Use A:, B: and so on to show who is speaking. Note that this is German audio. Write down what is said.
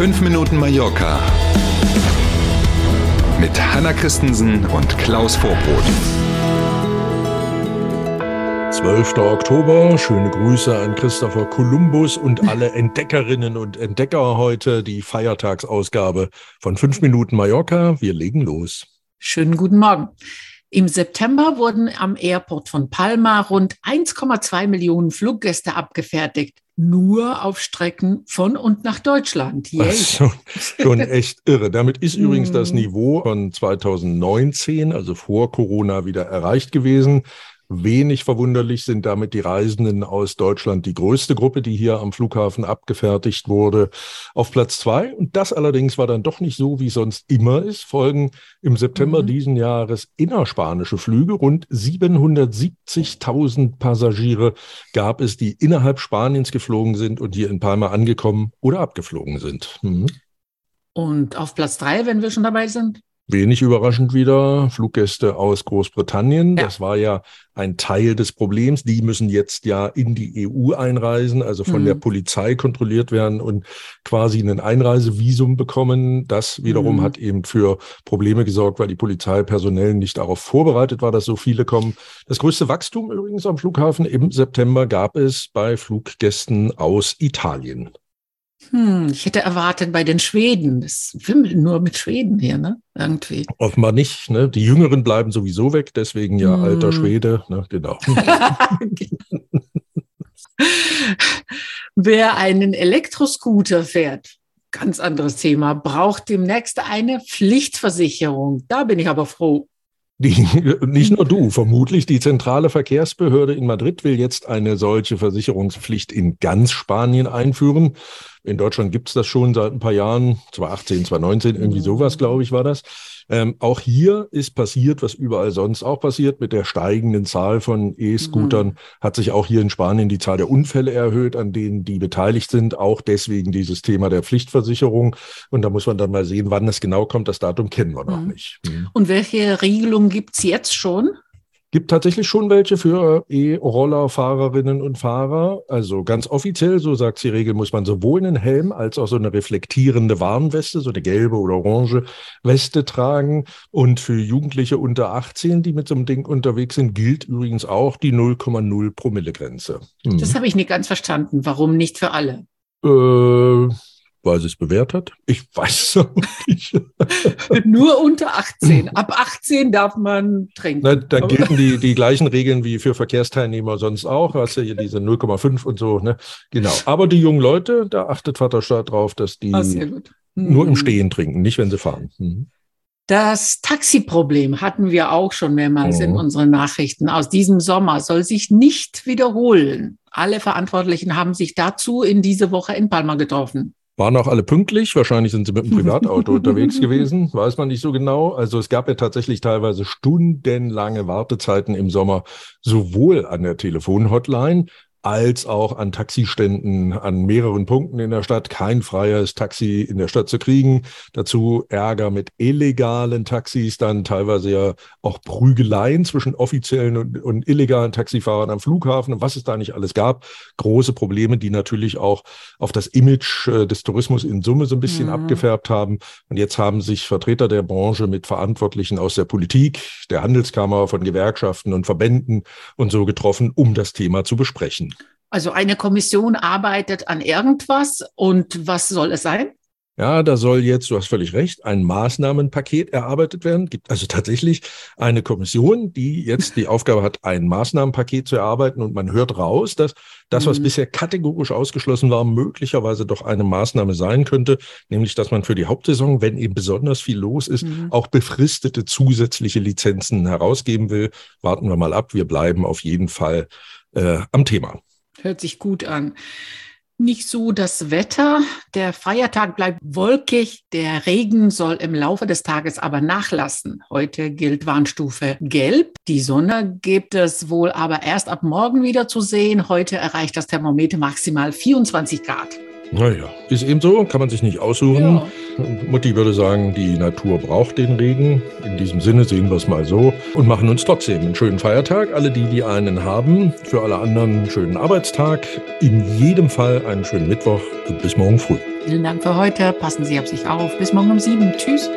A: 5 Minuten Mallorca mit Hanna Christensen und Klaus Vorbrot.
B: 12. Oktober. Schöne Grüße an Christopher Columbus und alle Entdeckerinnen und Entdecker heute. Die Feiertagsausgabe von 5 Minuten Mallorca. Wir legen los.
C: Schönen guten Morgen. Im September wurden am Airport von Palma rund 1,2 Millionen Fluggäste abgefertigt. Nur auf Strecken von und nach Deutschland.
B: Yay. Schon, schon echt irre. Damit ist übrigens das mm. Niveau von 2019, also vor Corona, wieder erreicht gewesen. Wenig verwunderlich sind damit die Reisenden aus Deutschland die größte Gruppe, die hier am Flughafen abgefertigt wurde. Auf Platz zwei, und das allerdings war dann doch nicht so, wie sonst immer ist, folgen im September mhm. diesen Jahres innerspanische Flüge. Rund 770.000 Passagiere gab es, die innerhalb Spaniens geflogen sind und hier in Palma angekommen oder abgeflogen sind. Mhm.
C: Und auf Platz drei, wenn wir schon dabei sind?
B: Wenig überraschend wieder Fluggäste aus Großbritannien. Ja. Das war ja ein Teil des Problems. Die müssen jetzt ja in die EU einreisen, also von mhm. der Polizei kontrolliert werden und quasi ein Einreisevisum bekommen. Das wiederum mhm. hat eben für Probleme gesorgt, weil die Polizei personell nicht darauf vorbereitet war, dass so viele kommen. Das größte Wachstum übrigens am Flughafen im September gab es bei Fluggästen aus Italien.
C: Hm, ich hätte erwartet bei den Schweden. Es wimmelt nur mit Schweden hier, ne? Irgendwie.
B: Offenbar nicht, ne? Die Jüngeren bleiben sowieso weg, deswegen ja hm. alter Schwede, ne? Genau.
C: Wer einen Elektroscooter fährt, ganz anderes Thema, braucht demnächst eine Pflichtversicherung. Da bin ich aber froh.
B: Die, nicht nur du, vermutlich die zentrale Verkehrsbehörde in Madrid will jetzt eine solche Versicherungspflicht in ganz Spanien einführen. In Deutschland gibt es das schon seit ein paar Jahren, 2018, 2019, irgendwie sowas, glaube ich, war das. Ähm, auch hier ist passiert, was überall sonst auch passiert, mit der steigenden Zahl von E-Scootern mhm. hat sich auch hier in Spanien die Zahl der Unfälle erhöht, an denen die beteiligt sind. Auch deswegen dieses Thema der Pflichtversicherung. Und da muss man dann mal sehen, wann es genau kommt. Das Datum kennen wir noch mhm. nicht.
C: Mhm. Und welche Regelungen gibt es jetzt schon?
B: Gibt tatsächlich schon welche für E-Roller-Fahrerinnen und Fahrer. Also ganz offiziell, so sagt die Regel, muss man sowohl einen Helm als auch so eine reflektierende Warnweste, so eine gelbe oder orange Weste tragen. Und für Jugendliche unter 18, die mit so einem Ding unterwegs sind, gilt übrigens auch die 0,0 Promille-Grenze.
C: Hm. Das habe ich nicht ganz verstanden. Warum nicht für alle?
B: Äh, weil sie es bewährt hat? Ich weiß es nicht.
C: Nur unter 18. Ab 18 darf man trinken.
B: Na, da gelten die, die gleichen Regeln wie für Verkehrsteilnehmer sonst auch. Hast du hier diese 0,5 und so. Ne? Genau. Aber die jungen Leute, da achtet Vaterstaat drauf, dass die ah, nur im mhm. Stehen trinken, nicht wenn sie fahren. Mhm.
C: Das Taxiproblem hatten wir auch schon mehrmals oh. in mhm. unseren Nachrichten aus diesem Sommer, soll sich nicht wiederholen. Alle Verantwortlichen haben sich dazu in diese Woche in Palma getroffen.
B: Waren auch alle pünktlich. Wahrscheinlich sind sie mit dem Privatauto unterwegs gewesen. Weiß man nicht so genau. Also es gab ja tatsächlich teilweise stundenlange Wartezeiten im Sommer, sowohl an der Telefonhotline als auch an Taxiständen an mehreren Punkten in der Stadt kein freies Taxi in der Stadt zu kriegen. Dazu Ärger mit illegalen Taxis, dann teilweise ja auch Prügeleien zwischen offiziellen und, und illegalen Taxifahrern am Flughafen und was es da nicht alles gab. Große Probleme, die natürlich auch auf das Image äh, des Tourismus in Summe so ein bisschen mhm. abgefärbt haben. Und jetzt haben sich Vertreter der Branche mit Verantwortlichen aus der Politik, der Handelskammer, von Gewerkschaften und Verbänden und so getroffen, um das Thema zu besprechen.
C: Also eine Kommission arbeitet an irgendwas und was soll es sein?
B: Ja, da soll jetzt, du hast völlig recht, ein Maßnahmenpaket erarbeitet werden. Gibt also tatsächlich eine Kommission, die jetzt die Aufgabe hat, ein Maßnahmenpaket zu erarbeiten. Und man hört raus, dass das, was mhm. bisher kategorisch ausgeschlossen war, möglicherweise doch eine Maßnahme sein könnte, nämlich dass man für die Hauptsaison, wenn eben besonders viel los ist, mhm. auch befristete zusätzliche Lizenzen herausgeben will. Warten wir mal ab. Wir bleiben auf jeden Fall äh, am Thema.
C: Hört sich gut an. Nicht so das Wetter. Der Feiertag bleibt wolkig. Der Regen soll im Laufe des Tages aber nachlassen. Heute gilt Warnstufe Gelb. Die Sonne gibt es wohl aber erst ab morgen wieder zu sehen. Heute erreicht das Thermometer maximal 24 Grad.
B: Naja, ist eben so, kann man sich nicht aussuchen.
C: Ja.
B: Mutti würde sagen, die Natur braucht den Regen. In diesem Sinne sehen wir es mal so und machen uns trotzdem einen schönen Feiertag. Alle die, die einen haben, für alle anderen einen schönen Arbeitstag. In jedem Fall einen schönen Mittwoch und bis morgen früh.
C: Vielen Dank für heute. Passen Sie auf sich auf. Bis morgen um sieben. Tschüss.